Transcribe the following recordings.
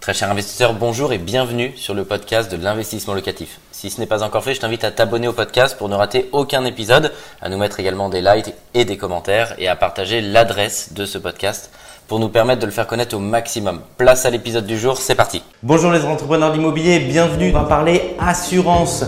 Très cher investisseur, bonjour et bienvenue sur le podcast de l'investissement locatif. Si ce n'est pas encore fait, je t'invite à t'abonner au podcast pour ne rater aucun épisode, à nous mettre également des likes et des commentaires et à partager l'adresse de ce podcast pour nous permettre de le faire connaître au maximum. Place à l'épisode du jour, c'est parti. Bonjour les entrepreneurs d'immobilier, bienvenue. On va parler assurance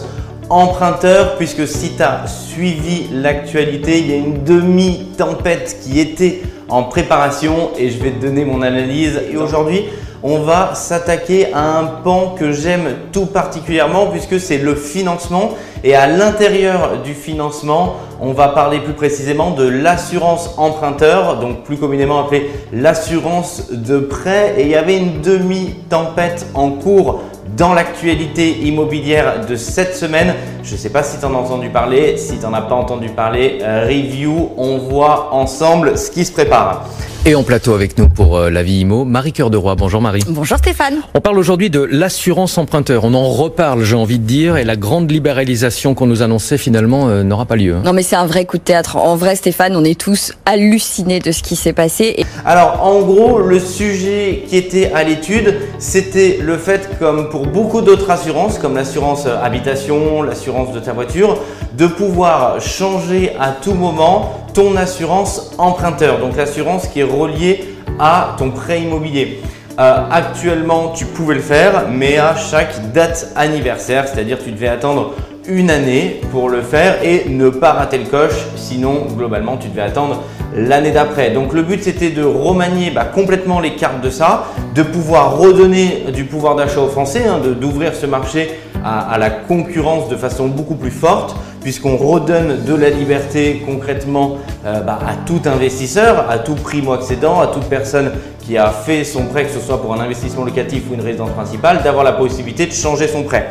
emprunteur puisque si tu as suivi l'actualité, il y a une demi-tempête qui était en préparation et je vais te donner mon analyse. Et aujourd'hui, on va s'attaquer à un pan que j'aime tout particulièrement puisque c'est le financement. Et à l'intérieur du financement, on va parler plus précisément de l'assurance emprunteur, donc plus communément appelée l'assurance de prêt. Et il y avait une demi-tempête en cours dans l'actualité immobilière de cette semaine. Je ne sais pas si tu en as entendu parler. Si tu n'en as pas entendu parler, euh, review, on voit ensemble ce qui se prépare. Et en plateau avec nous pour euh, la vie IMO, Marie Cœur de Roi. Bonjour Marie. Bonjour Stéphane. On parle aujourd'hui de l'assurance emprunteur. On en reparle, j'ai envie de dire, et la grande libéralisation qu'on nous annonçait finalement euh, n'aura pas lieu. Hein. Non mais c'est un vrai coup de théâtre. En vrai Stéphane, on est tous hallucinés de ce qui s'est passé. Et... Alors en gros, le sujet qui était à l'étude, c'était le fait, comme pour beaucoup d'autres assurances, comme l'assurance habitation, l'assurance de ta voiture, de pouvoir changer à tout moment ton assurance emprunteur. Donc l'assurance qui est reliée à ton prêt immobilier. Euh, actuellement, tu pouvais le faire, mais à chaque date anniversaire, c'est-à-dire tu devais attendre une année pour le faire et ne pas rater le coche, sinon globalement tu devais attendre l'année d'après. Donc le but c'était de remanier bah, complètement les cartes de ça, de pouvoir redonner du pouvoir d'achat aux Français, hein, d'ouvrir ce marché à, la concurrence de façon beaucoup plus forte, puisqu'on redonne de la liberté concrètement euh, bah, à tout investisseur, à tout primo-accédant, à toute personne qui a fait son prêt, que ce soit pour un investissement locatif ou une résidence principale, d'avoir la possibilité de changer son prêt.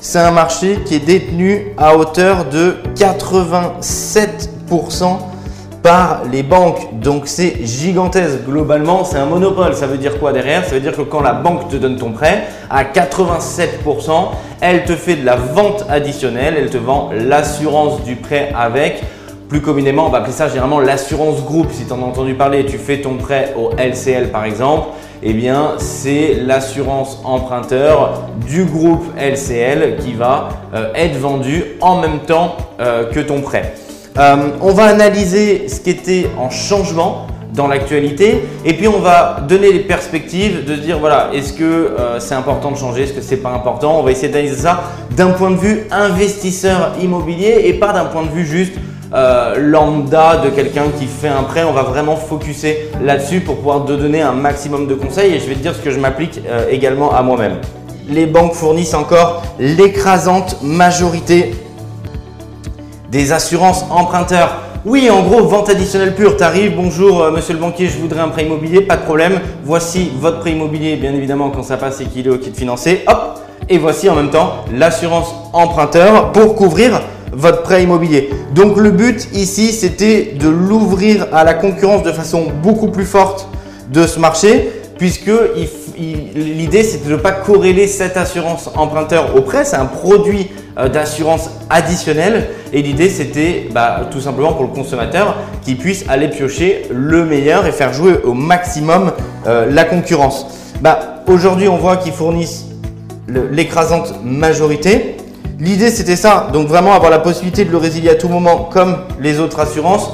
C'est un marché qui est détenu à hauteur de 87% par les banques. Donc c'est gigantesque. Globalement, c'est un monopole. Ça veut dire quoi derrière? Ça veut dire que quand la banque te donne ton prêt, à 87%, elle te fait de la vente additionnelle, elle te vend l'assurance du prêt avec. Plus communément, on va appeler ça généralement l'assurance groupe. Si tu en as entendu parler, tu fais ton prêt au LCL par exemple, eh bien c'est l'assurance emprunteur du groupe LCL qui va euh, être vendu en même temps euh, que ton prêt. Euh, on va analyser ce qui était en changement dans l'actualité et puis on va donner les perspectives de dire voilà est-ce que euh, c'est important de changer est-ce que c'est pas important? On va essayer d'analyser ça d'un point de vue investisseur immobilier et pas d'un point de vue juste euh, lambda de quelqu'un qui fait un prêt. On va vraiment focuser là-dessus pour pouvoir te donner un maximum de conseils et je vais te dire ce que je m'applique également à moi-même. Les banques fournissent encore l'écrasante majorité des assurances emprunteurs. Oui, en gros, vente additionnelle pure. T'arrives, bonjour euh, monsieur le banquier, je voudrais un prêt immobilier, pas de problème. Voici votre prêt immobilier, bien évidemment, quand ça passe et qu'il est au kit financé. Hop Et voici en même temps l'assurance emprunteur pour couvrir votre prêt immobilier. Donc le but ici, c'était de l'ouvrir à la concurrence de façon beaucoup plus forte de ce marché, puisque l'idée, c'était de ne pas corréler cette assurance emprunteur au prêt. C'est un produit euh, d'assurance additionnelle. Et l'idée, c'était bah, tout simplement pour le consommateur qu'il puisse aller piocher le meilleur et faire jouer au maximum euh, la concurrence. Bah, Aujourd'hui, on voit qu'ils fournissent l'écrasante majorité. L'idée, c'était ça. Donc vraiment avoir la possibilité de le résilier à tout moment comme les autres assurances.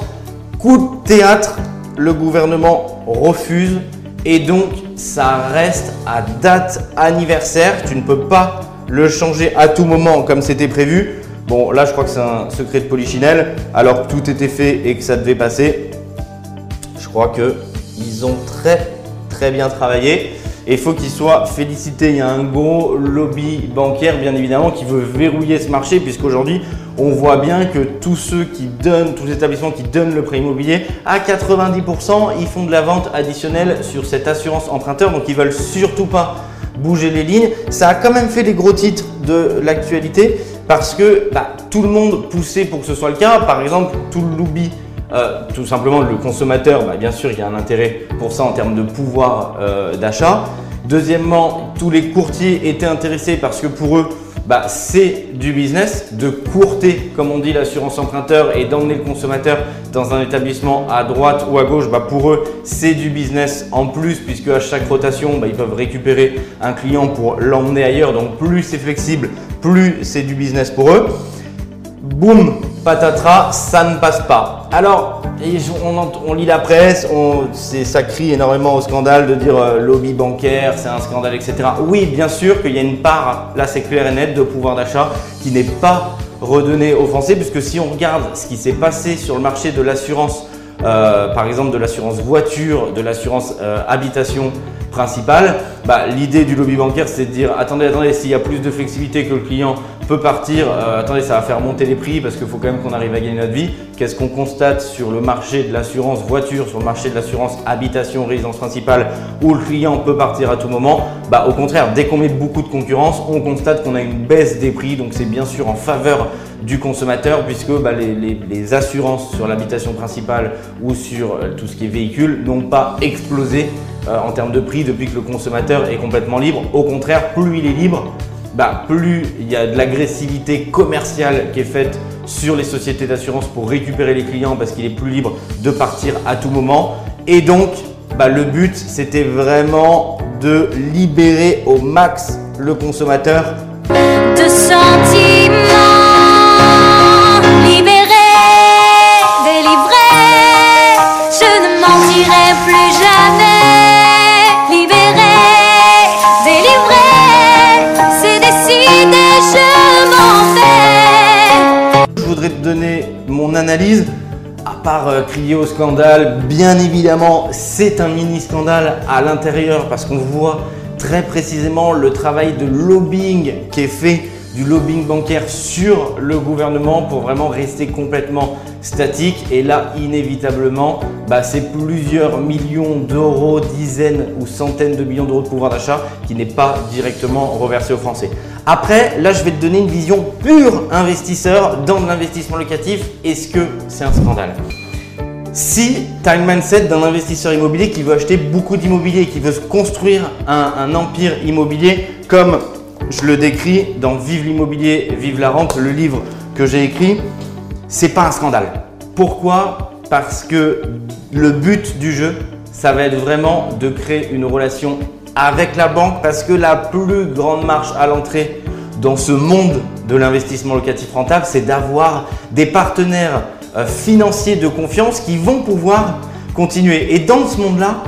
Coup de théâtre, le gouvernement refuse et donc ça reste à date anniversaire. Tu ne peux pas le changer à tout moment comme c'était prévu. Bon, là, je crois que c'est un secret de polichinelle, alors que tout était fait et que ça devait passer. Je crois qu'ils ont très, très bien travaillé. Et il faut qu'ils soient félicités. Il y a un gros lobby bancaire, bien évidemment, qui veut verrouiller ce marché, puisqu'aujourd'hui, on voit bien que tous ceux qui donnent, tous les établissements qui donnent le prêt immobilier, à 90%, ils font de la vente additionnelle sur cette assurance emprunteur. Donc, ils veulent surtout pas bouger les lignes. Ça a quand même fait les gros titres de l'actualité parce que bah, tout le monde poussait pour que ce soit le cas. Par exemple, tout le lobby, euh, tout simplement le consommateur, bah, bien sûr, il y a un intérêt pour ça en termes de pouvoir euh, d'achat. Deuxièmement, tous les courtiers étaient intéressés parce que pour eux, bah, c'est du business de courter, comme on dit, l'assurance emprunteur et d'emmener le consommateur dans un établissement à droite ou à gauche. Pour eux, c'est du business en plus puisque à chaque rotation, ils peuvent récupérer un client pour l'emmener ailleurs. Donc plus c'est flexible, plus c'est du business pour eux. Boum, patatras, ça ne passe pas. Alors, on, lit la presse, ça crie énormément au scandale de dire euh, lobby bancaire, c'est un scandale, etc. Oui, bien sûr qu'il y a une part, là c'est clair et net, de pouvoir d'achat qui n'est pas redonné aux Français, puisque si on regarde ce qui s'est passé sur le marché de l'assurance, euh, par exemple de l'assurance voiture, de l'assurance euh, habitation principale, bah, l'idée du lobby bancaire c'est de dire attendez, attendez, s'il y a plus de flexibilité que le client peut partir, euh, attendez, ça va faire monter les prix parce qu'il faut quand même qu'on arrive à gagner notre vie. Qu'est-ce qu'on constate sur le marché de l'assurance voiture, sur le marché de l'assurance habitation, résidence principale, où le client peut partir à tout moment? Bah, Au contraire, dès qu'on met beaucoup de concurrence, on constate qu'on a une baisse des prix. Donc c'est bien sûr en faveur du consommateur puisque bah, les, assurances sur l'habitation principale ou sur euh, tout ce qui est véhicule n'ont pas explosé euh, en termes de prix depuis que le consommateur est complètement libre. Au contraire, plus il est libre, bah, plus il y a de l'agressivité commerciale qui est faite sur les sociétés d'assurance pour récupérer les clients parce qu'il est plus libre de partir à tout moment. Et donc, bah, le but, c'était vraiment de libérer au max le consommateur. De sentiments. À part euh, crier au scandale, bien évidemment, c'est un mini scandale à l'intérieur parce qu'on voit très précisément le travail de lobbying qui est fait du lobbying bancaire sur le gouvernement pour vraiment rester complètement statique. Et là, inévitablement, bah, c'est plusieurs millions d'euros, dizaines ou centaines de millions d'euros de pouvoir d'achat qui n'est pas directement reversé aux Français. Après, là, je vais te donner une vision pure investisseur dans l'investissement locatif. Est-ce que c'est un scandale? Si tu as une mindset d'un investisseur immobilier qui veut acheter beaucoup d'immobilier, qui veut se construire un, un, empire immobilier, comme je le décris dans Vive l'immobilier, Vive la rente, le livre que j'ai écrit, c'est pas un scandale. Pourquoi? Parce que le but du jeu, ça va être vraiment de créer une relation avec la banque parce que la plus grande marche à l'entrée dans ce monde de l'investissement locatif rentable, c'est d'avoir des partenaires euh, financiers de confiance qui vont pouvoir continuer. Et dans ce monde-là,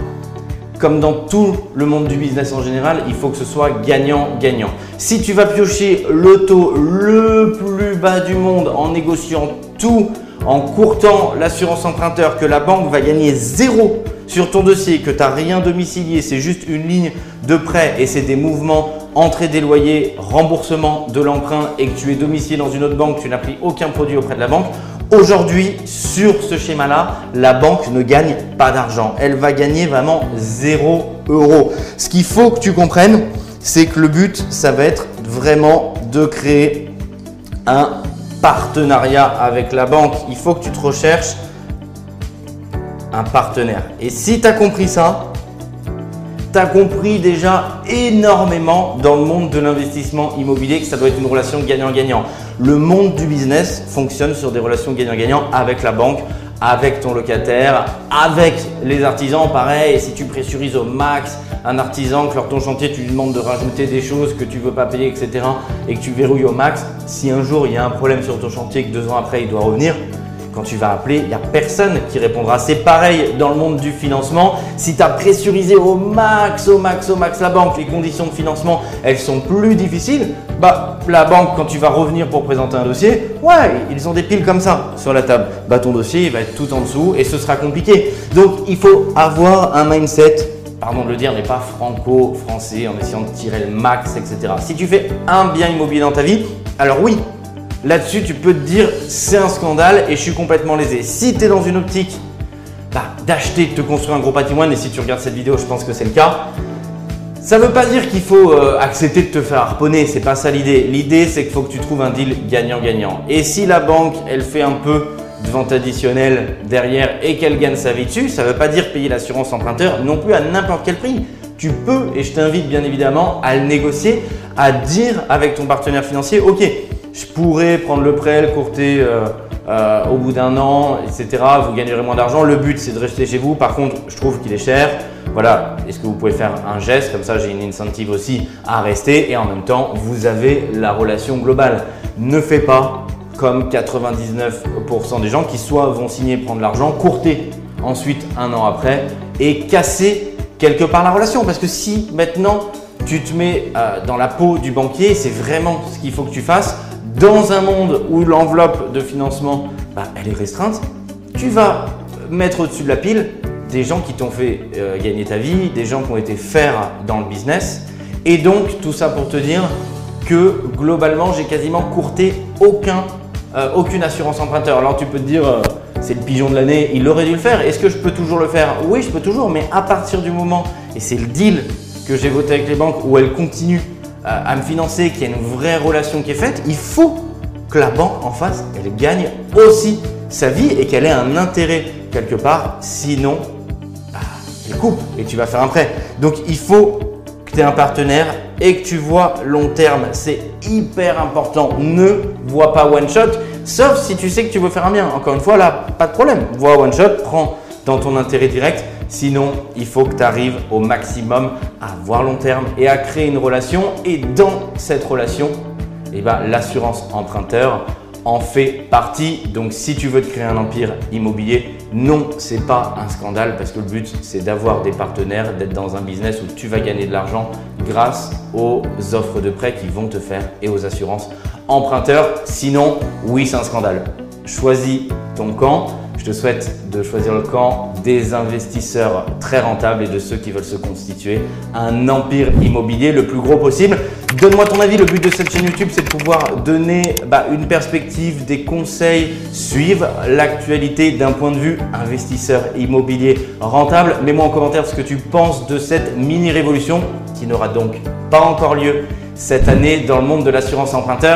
comme dans tout le monde du business en général, il faut que ce soit gagnant-gagnant. Si tu vas piocher le taux le plus bas du monde en négociant tout, en courtant l'assurance emprunteur, que la banque va gagner zéro sur ton dossier, que tu n'as rien domicilié, c'est juste une ligne de prêt et c'est des mouvements entrée des loyers, remboursement de l'emprunt et que tu es domicilié dans une autre banque, tu n'as pris aucun produit auprès de la banque, Aujourd'hui, sur ce schéma-là, la banque ne gagne pas d'argent. Elle va gagner vraiment 0 euros. Ce qu'il faut que tu comprennes, c'est que le but, ça va être vraiment de créer un partenariat avec la banque. Il faut que tu te recherches un partenaire. Et si tu as compris ça, tu as compris déjà énormément dans le monde de l'investissement immobilier que ça doit être une relation gagnant-gagnant. Le monde du business fonctionne sur des relations gagnant-gagnant avec la banque, avec ton locataire, avec les artisans. Pareil, si tu pressurises au max un artisan, que lors ton chantier, tu lui demandes de rajouter des choses que tu veux pas payer, etc., et que tu verrouilles au max, si un jour il y a un problème sur ton chantier que deux ans après il doit revenir, quand tu vas appeler, il n'y a personne qui répondra. C'est pareil dans le monde du financement. Si tu as pressurisé au max, au max, au max la banque, les conditions de financement, elles sont plus difficiles, bah la banque, quand tu vas revenir pour présenter un dossier, ouais, ils ont des piles comme ça sur la table. Bah ton dossier, il va être tout en dessous et ce sera compliqué. Donc il faut avoir un mindset pardon de le dire, mais pas franco-français en essayant de tirer le max, etc. Si tu fais un bien immobilier dans ta vie, alors oui, Là-dessus, tu peux te dire c'est un scandale et je suis complètement lésé. Si tu es dans une optique bah, d'acheter, de te construire un gros patrimoine, et si tu regardes cette vidéo, je pense que c'est le cas, ça ne veut pas dire qu'il faut euh, accepter de te faire harponner, c'est pas ça l'idée. L'idée, c'est qu'il faut que tu trouves un deal gagnant-gagnant. Et si la banque, elle fait un peu de vente additionnelle derrière et qu'elle gagne sa vie dessus, ça ne veut pas dire payer l'assurance emprunteur non plus à n'importe quel prix tu peux, et je t'invite bien évidemment à le négocier, à dire avec ton partenaire financier, ok, je pourrais prendre le prêt, le courter euh, euh, au bout d'un an, etc. Vous gagnerez moins d'argent. Le but, c'est de rester chez vous. Par contre, je trouve qu'il est cher. Voilà, est-ce que vous pouvez faire un geste? Comme ça, j'ai une incentive aussi à rester. Et en même temps, vous avez la relation globale. Ne fais pas comme 99% des gens qui soit vont signer, prendre l'argent, courter ensuite un an après et casser quelque part la relation. Parce que si maintenant tu te mets euh, dans la peau du banquier, c'est vraiment ce qu'il faut que tu fasses. Dans un monde où l'enveloppe de financement, bah, est restreinte, tu vas mettre au-dessus de la pile des gens qui t'ont fait euh, gagner ta vie, des gens qui ont été faire dans le business. Et donc, tout ça pour te dire que globalement, j'ai quasiment courté aucun, euh, aucune assurance emprunteur. Alors, tu peux te dire, c'est le pigeon de l'année, il aurait dû le faire. Est-ce que je peux toujours le faire? Oui, je peux toujours, mais à partir du moment, et c'est le deal que j'ai voté avec les banques, où elles continuent euh, à me financer, qu'il y a une vraie relation qui est faite, il faut que la banque en face, elle gagne aussi sa vie et qu'elle ait un intérêt quelque part. Sinon, bah, elle coupe et tu vas faire un prêt. Donc il faut que tu aies un partenaire et que tu vois long terme. C'est hyper important. Ne vois pas one shot. Sauf si tu sais que tu veux faire un bien. Encore une fois, là, pas de problème. Vois one shot, prends dans ton intérêt direct. Sinon, il faut que tu arrives au maximum à voir long terme et à créer une relation. Et dans cette relation, eh ben, l'assurance emprunteur en fait partie. Donc, si tu veux te créer un empire immobilier, non, c'est pas un scandale parce que le but, c'est d'avoir des partenaires, d'être dans un business où tu vas gagner de l'argent grâce aux offres de prêt qui vont te faire et aux assurances emprunteurs. Sinon, oui, c'est un scandale. Choisis ton camp. Je te souhaite de choisir le camp des investisseurs très rentables et de ceux qui veulent se constituer un empire immobilier le plus gros possible. Donne-moi ton avis. Le but de cette chaîne YouTube, c'est de pouvoir donner bah, une perspective, des conseils, suivre l'actualité d'un point de vue investisseur immobilier rentable. Mets-moi en commentaire ce que tu penses de cette mini révolution qui n'aura donc pas encore lieu cette année dans le monde de l'assurance emprunteur.